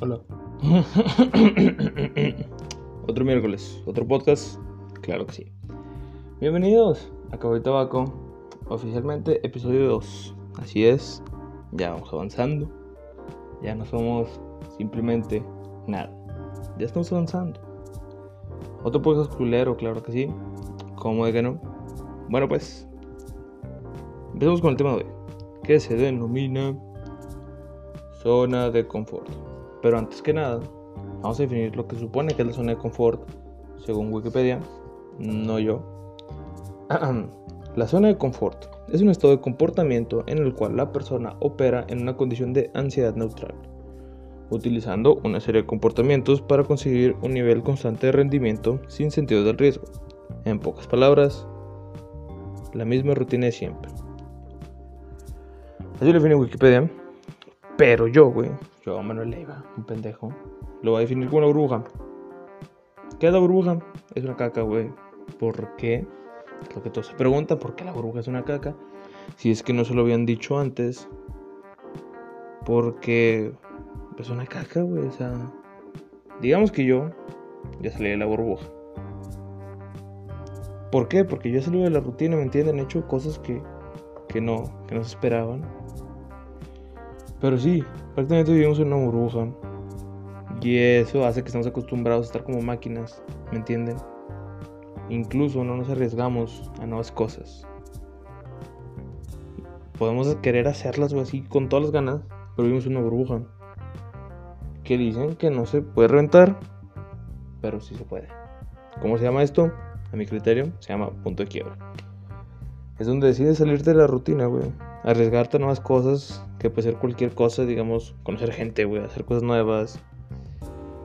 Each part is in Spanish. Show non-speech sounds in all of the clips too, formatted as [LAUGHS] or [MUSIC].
Hola. [COUGHS] otro miércoles, otro podcast. Claro que sí. Bienvenidos a Cabo y Tabaco. Oficialmente episodio 2. Así es. Ya vamos avanzando. Ya no somos simplemente nada. Ya estamos avanzando. Otro podcast culero, claro que sí. ¿Cómo de que no? Bueno, pues. Empezamos con el tema de hoy. Que se denomina zona de confort. Pero antes que nada, vamos a definir lo que supone que es la zona de confort, según Wikipedia, no yo. [CLEARS THROAT] La zona de confort es un estado de comportamiento en el cual la persona opera en una condición de ansiedad neutral, utilizando una serie de comportamientos para conseguir un nivel constante de rendimiento sin sentido del riesgo. En pocas palabras, la misma rutina de siempre. Así lo define Wikipedia. Pero yo, güey, Manuel Leiva, un pendejo, lo voy a definir como una burbuja. ¿Qué es la burbuja? Es una caca, güey. ¿Por qué? Es lo que todos se preguntan, ¿por qué la burbuja es una caca? Si es que no se lo habían dicho antes. Porque es una caca, güey. O sea, digamos que yo ya salí de la burbuja. ¿Por qué? Porque yo salí de la rutina, ¿me entienden? He hecho cosas que, que no, que no se esperaban. Pero sí, prácticamente vivimos en una burbuja. Y eso hace que estemos acostumbrados a estar como máquinas, ¿me entienden? Incluso no nos arriesgamos a nuevas cosas. Podemos querer hacerlas o así con todas las ganas, pero vivimos en una burbuja. Que dicen que no se puede reventar, pero sí se puede. ¿Cómo se llama esto? A mi criterio, se llama punto de quiebra. Es donde decides salirte de la rutina, güey arriesgarte a nuevas cosas, que puede ser cualquier cosa, digamos, conocer gente, güey, hacer cosas nuevas.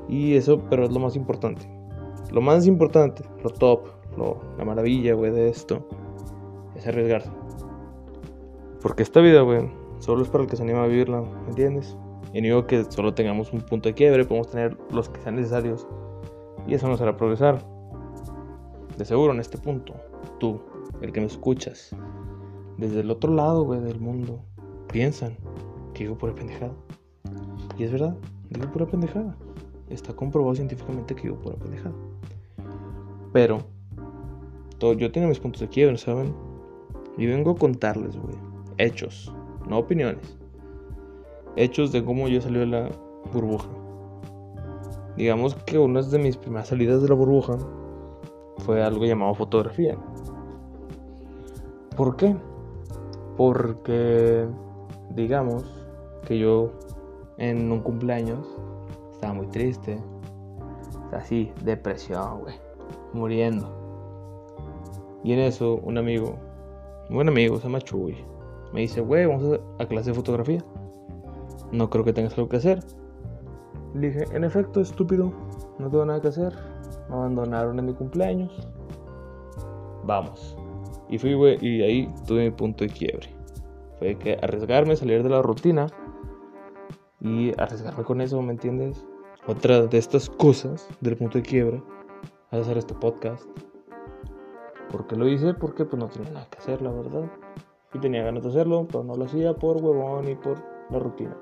Y eso, pero es lo más importante. Lo más importante, lo top, lo, la maravilla, güey, de esto, es arriesgarse. Porque esta vida, güey, solo es para el que se anima a vivirla, ¿me entiendes? Y no digo que solo tengamos un punto de quiebre, podemos tener los que sean necesarios. Y eso nos hará progresar. De seguro en este punto, tú, el que me escuchas, desde el otro lado, güey, del mundo, piensan que digo pura pendejada. Y es verdad, digo pura pendejada. Está comprobado científicamente que digo pura pendejada. Pero, todo, yo tengo mis puntos de quiebre, ¿saben? Y vengo a contarles, güey, hechos, no opiniones. Hechos de cómo yo salí de la burbuja. Digamos que una de mis primeras salidas de la burbuja fue algo llamado fotografía. ¿Por qué? Porque, digamos, que yo en un cumpleaños estaba muy triste. Así, depresión, güey. Muriendo. Y en eso, un amigo, un buen amigo, se llama Chuy, me dice, güey, vamos a clase de fotografía. No creo que tengas algo que hacer. Le dije, en efecto, estúpido, no tengo nada que hacer. Me abandonaron en mi cumpleaños. Vamos. Y fui, güey, y ahí tuve mi punto de quiebre. Fue que arriesgarme, salir de la rutina y arriesgarme con eso, ¿me entiendes? Otra de estas cosas del punto de quiebre es hacer este podcast. ¿Por qué lo hice? Porque pues no tenía nada que hacer, la verdad. Y tenía ganas de hacerlo, pero no lo hacía por huevón y por la rutina.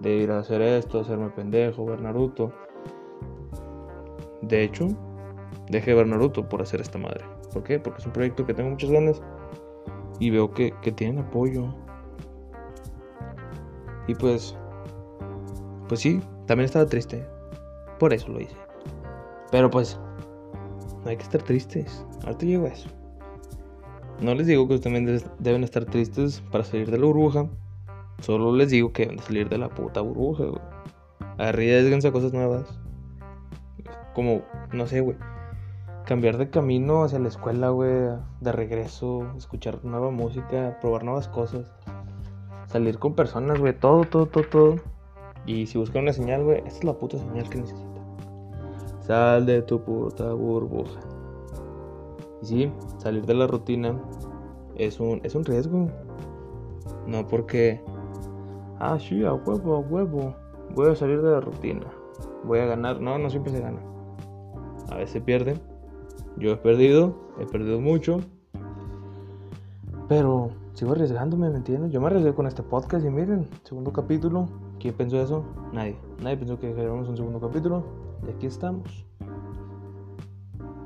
De ir a hacer esto, hacerme pendejo, ver Naruto. De hecho, dejé de ver Naruto por hacer esta madre. ¿Por qué? Porque es un proyecto que tengo muchas ganas y veo que, tienen apoyo. Y pues, pues sí, también estaba triste. Por eso lo hice. Pero pues, no hay que estar tristes. Ahorita llego a eso. No les digo que ustedes deben estar tristes para salir de la burbuja. Solo les digo que deben salir de la puta burbuja, güey. A cosas nuevas. Como, no sé, güey cambiar de camino hacia la escuela, güey, de regreso, escuchar nueva música, probar nuevas cosas, salir con personas, güey, todo, todo, todo, todo. Y si buscan una señal, güey, esta es la puta señal que necesita. Sal de tu puta burbuja. Y sí, salir de la rutina es un, es un riesgo. No porque, ah, sí, a huevo, a huevo, voy a salir de la rutina, voy a ganar. No, no siempre se gana. A veces se pierde yo he perdido, he perdido mucho. Pero sigo arriesgándome, ¿me entiendes? Yo me arriesgué con este podcast y miren, segundo capítulo, ¿Quién pensó eso? Nadie. Nadie pensó que grabamos un segundo capítulo. Y aquí estamos.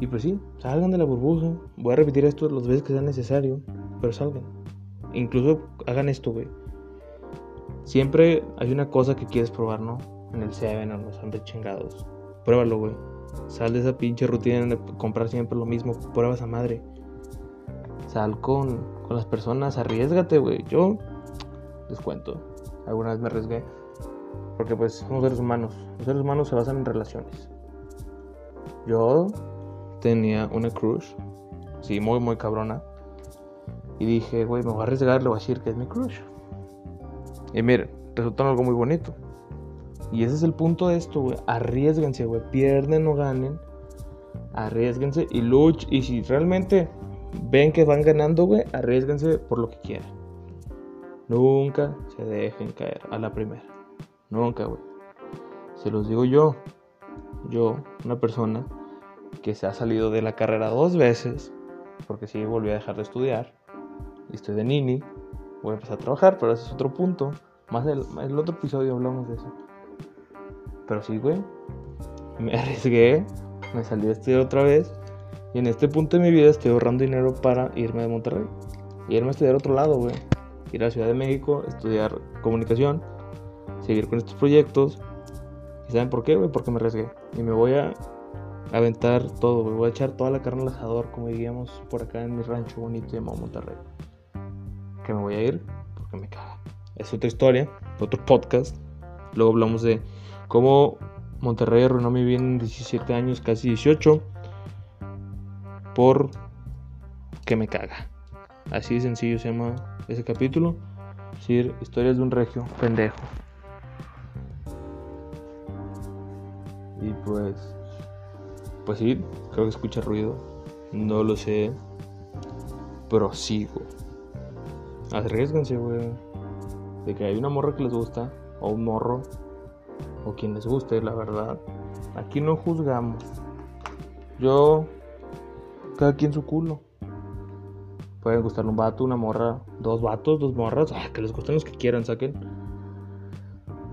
Y pues sí, salgan de la burbuja. Voy a repetir esto las veces que sea necesario. Pero salgan. Incluso hagan esto, güey. Siempre hay una cosa que quieres probar, ¿no? En el Seven o los hambre chingados. Pruébalo, güey. Sal de esa pinche rutina de comprar siempre lo mismo. Prueba esa madre. Sal con, con las personas. Arriesgate, güey. Yo les cuento. Alguna vez me arriesgué. Porque pues somos seres humanos. Los seres humanos se basan en relaciones. Yo tenía una crush. Sí, muy, muy cabrona. Y dije, güey, me voy a arriesgar, le voy a decir que es mi crush. Y miren, resultó algo muy bonito. Y ese es el punto de esto, güey. Arriesguense, güey. Pierden o ganen. Arriesguense y luchen. Y si realmente ven que van ganando, güey, arriesguense por lo que quieran. Nunca se dejen caer a la primera. Nunca, güey. Se los digo yo. Yo, una persona que se ha salido de la carrera dos veces. Porque sí, volví a dejar de estudiar. Y estoy de nini. Voy a empezar a trabajar, pero ese es otro punto. Más del el otro episodio hablamos de eso. Pero sí, güey. Me [LAUGHS] arriesgué. Me a estudiar otra vez. Y en este punto de mi vida estoy ahorrando dinero para irme de Monterrey. Y irme a estudiar a otro lado, güey. Ir a Ciudad de México, estudiar comunicación. Seguir con estos proyectos. ¿Y saben por qué, güey? Porque me arriesgué. Y me voy a aventar todo, güey. Voy a echar toda la carne al asador, como diríamos por acá en mi rancho bonito llamado Monterrey. Que me voy a ir porque me caga. Es otra historia, otro podcast. Luego hablamos de cómo Monterrey arruinó mi vida en 17 años, casi 18. Por que me caga. Así de sencillo se llama ese capítulo. Es decir, historias de un regio pendejo. Y pues. Pues sí, creo que escucha ruido. No lo sé. Prosigo. Arriesganse, güey. De que hay una morra que les gusta. O un morro. O quien les guste, la verdad. Aquí no juzgamos. Yo. Cada quien su culo. Pueden gustarle un vato, una morra, dos vatos, dos morras. Ah, que les gusten los que quieran, saquen.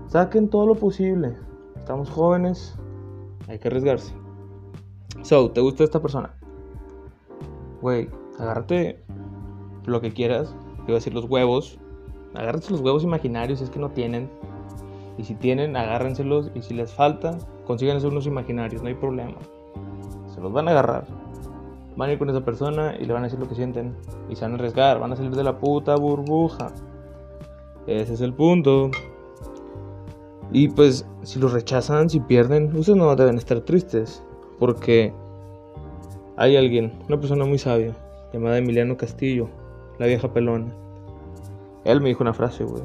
Saquen todo lo posible. Estamos jóvenes. Hay que arriesgarse. So, ¿te gusta esta persona? Güey, agárrate lo que quieras. Iba a decir los huevos. Agárrate los huevos imaginarios si es que no tienen. Y si tienen, agárrenselos. Y si les falta, consíganse unos imaginarios, no hay problema. Se los van a agarrar. Van a ir con esa persona y le van a decir lo que sienten. Y se van a arriesgar, van a salir de la puta burbuja. Ese es el punto. Y pues, si los rechazan, si pierden, ustedes no deben estar tristes. Porque hay alguien, una persona muy sabia, llamada Emiliano Castillo, la vieja pelona. Él me dijo una frase, güey.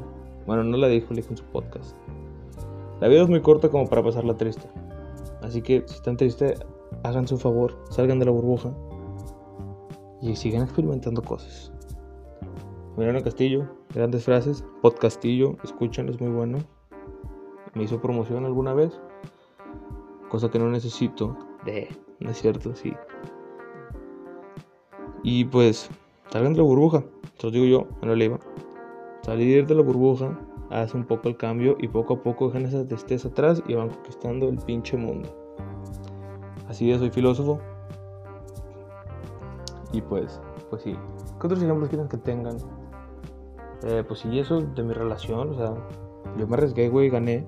Bueno, no la dijo, le dijo en su podcast. La vida es muy corta como para pasarla triste. Así que si están tristes, hagan su favor, salgan de la burbuja y sigan experimentando cosas. Emiliano Castillo, grandes frases. Podcastillo, escuchan, es muy bueno. Me hizo promoción alguna vez, cosa que no necesito. De, no es cierto, sí. Y pues, salgan de la burbuja. Se los digo yo, en la iba. Salir de la burbuja hace un poco el cambio y poco a poco dejan esa tristeza atrás y van conquistando el pinche mundo. Así es, soy filósofo. Y pues, pues sí. ¿Qué otros ejemplos quieren que tengan? Eh, pues sí, eso de mi relación. O sea, yo me arriesgué, güey, gané.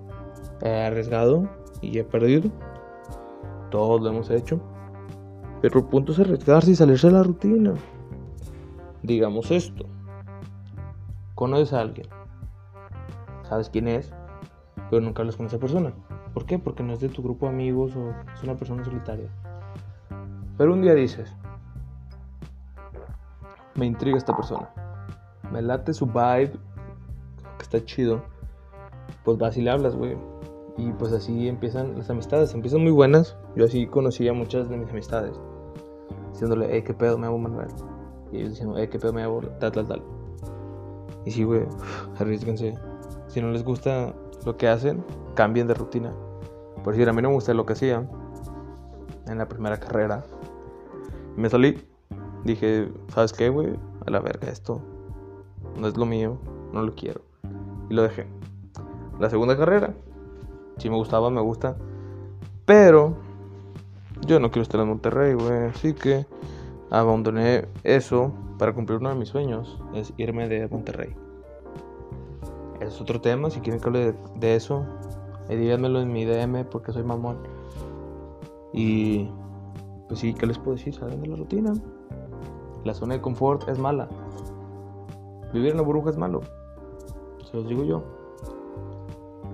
He arriesgado y he perdido. Todos lo hemos hecho. Pero el punto es arriesgarse y salirse de la rutina. Digamos esto. Conoces a alguien. Sabes quién es. Pero nunca hablas con esa persona. ¿Por qué? Porque no es de tu grupo de amigos o es una persona solitaria. Pero un día dices, me intriga esta persona. Me late su vibe, que está chido. Pues vas y le hablas, güey. Y pues así empiezan las amistades. Empiezan muy buenas. Yo así conocí a muchas de mis amistades. Diciéndole, eh, qué pedo, me llamo Manuel. Y ellos diciendo, eh, qué pedo, me llamo tal, tal, tal. Y sí, güey, arriesguense. Si no les gusta lo que hacen, cambien de rutina. Por decir, a mí no me gusta lo que hacía en la primera carrera. Me salí. Dije, ¿sabes qué, güey? A la verga, esto no es lo mío, no lo quiero. Y lo dejé. la segunda carrera. Si me gustaba, me gusta. Pero yo no quiero estar en Monterrey, güey. Así que abandoné eso para cumplir uno de mis sueños. Es irme de Monterrey. Es otro tema. Si quieren que hable de, eso, eh, díganmelo en mi DM porque soy mamón. Y pues sí, ¿qué les puedo decir? Salen de la rutina. La zona de confort es mala. Vivir en la burbuja es malo. Se los digo yo.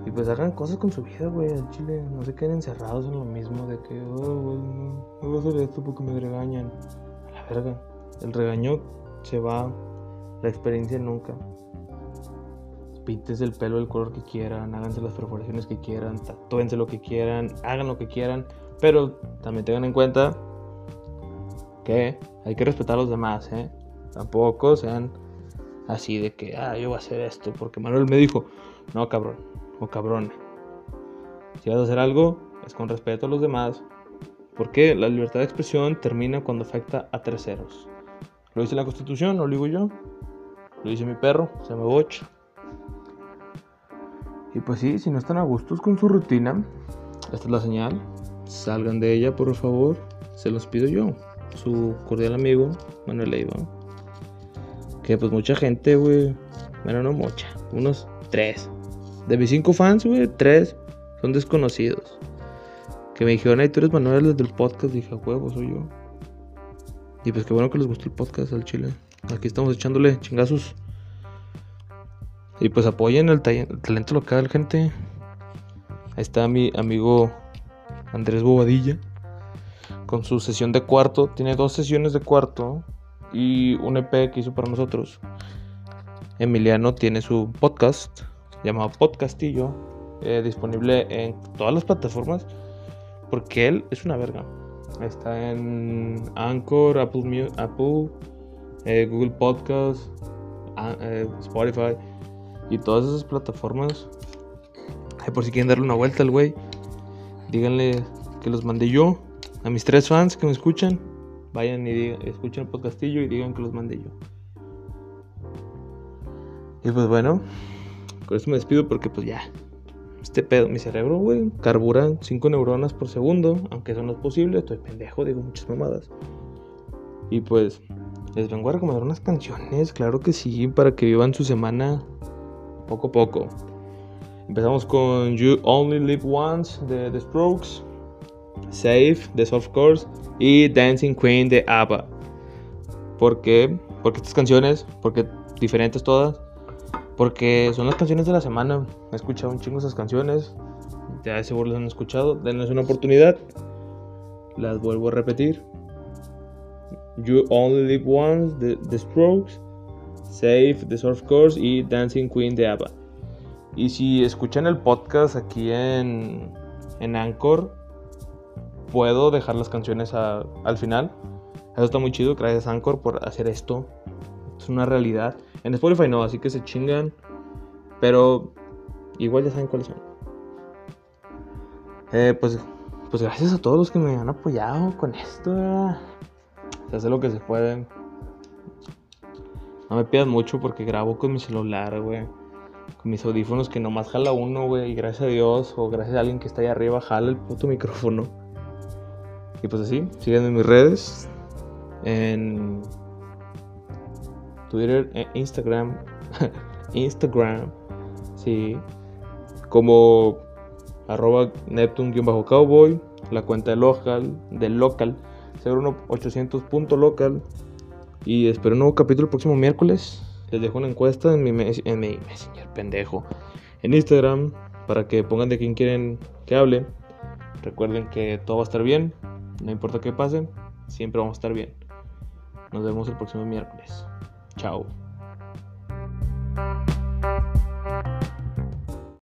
Y pues hagan cosas con su vida, güey, al chile. No se queden encerrados en lo mismo de que, oh, güey, no, voy a hacer esto porque me regañan. La verga. El regaño se va, la experiencia nunca. Pintes el pelo del color que quieran, háganse las perforaciones que quieran, tatúense lo que quieran, hagan lo que quieran. Pero también tengan en cuenta que hay que respetar a los demás, ¿eh? Tampoco sean así de que, ah, yo voy a hacer esto porque Manuel me dijo, no, cabrón, o cabrón. Si vas a hacer algo, es con respeto a los demás, porque la libertad de expresión termina cuando afecta a terceros. Lo dice la Constitución, no lo digo yo. Lo dice mi perro, se llama Boch. Y pues sí, si no están a gustos con su rutina, esta es la señal. Salgan de ella, por favor. Se los pido yo. Su cordial amigo, Manuel Leiva. Que pues mucha gente, güey. Bueno, no mucha. Unos tres. De mis cinco fans, güey, tres son desconocidos. Que me dijeron, ay, tú eres Manuel desde el podcast. Dije, huevo, soy yo. Y pues qué bueno que les gustó el podcast al chile. Aquí estamos echándole chingazos. Y pues apoyen el, talento local, gente. Ahí está mi amigo Andrés Bobadilla. Con su sesión de cuarto. Tiene dos sesiones de cuarto. Y un EP que hizo para nosotros. Emiliano tiene su podcast llamado Podcastillo, eh, disponible en todas las plataformas, porque él es una verga. Está en Anchor, Apple, Apple eh, Google Podcast, eh, Spotify y todas esas plataformas. por si quieren darle una vuelta al güey, díganle que los mandé yo. A mis tres fans que me escuchan, vayan y escuchen el podcastillo y digan que los mandé yo. Y pues bueno, con eso me despido porque pues ya. Este pedo, mi cerebro, güey, carbura 5 neuronas por segundo, aunque eso no es posible, estoy pendejo, digo muchas mamadas. Y pues les vengo a recomendar unas canciones, claro que sí, para que vivan su semana poco a poco. Empezamos con You Only Live Once de The Strokes, Safe de Soft Course y Dancing Queen de ABBA. ¿Por qué? Porque estas canciones, porque diferentes todas, porque son las canciones de la semana. He escuchado un chingo esas canciones. Ya seguro las han escuchado. Denles una oportunidad. Las vuelvo a repetir. You Only Live Once de The Strokes. Safe The Surf Course y Dancing Queen de ABBA. Y si escuchan el podcast aquí en, en Anchor, puedo dejar las canciones al final. Eso está muy chido. Gracias Anchor por hacer esto. Es una realidad. En Spotify no, así que se chingan. Pero igual ya saben cuáles son. Eh, pues, pues gracias a todos los que me han apoyado con esto. Se hace lo que se puede. No me pidas mucho porque grabo con mi celular, güey. Con mis audífonos que nomás jala uno, güey. Y gracias a Dios o gracias a alguien que está ahí arriba jala el puto micrófono. Y pues así, síganme en mis redes. En Twitter e Instagram. [LAUGHS] Instagram. Sí. Como arroba Neptune-cowboy. La cuenta de local. Del local. 01800.local. Y espero un nuevo capítulo el próximo miércoles. Les dejo una encuesta en mi, en mi messenger, pendejo. En Instagram. Para que pongan de quién quieren que hable. Recuerden que todo va a estar bien. No importa qué pase. Siempre vamos a estar bien. Nos vemos el próximo miércoles. Chao.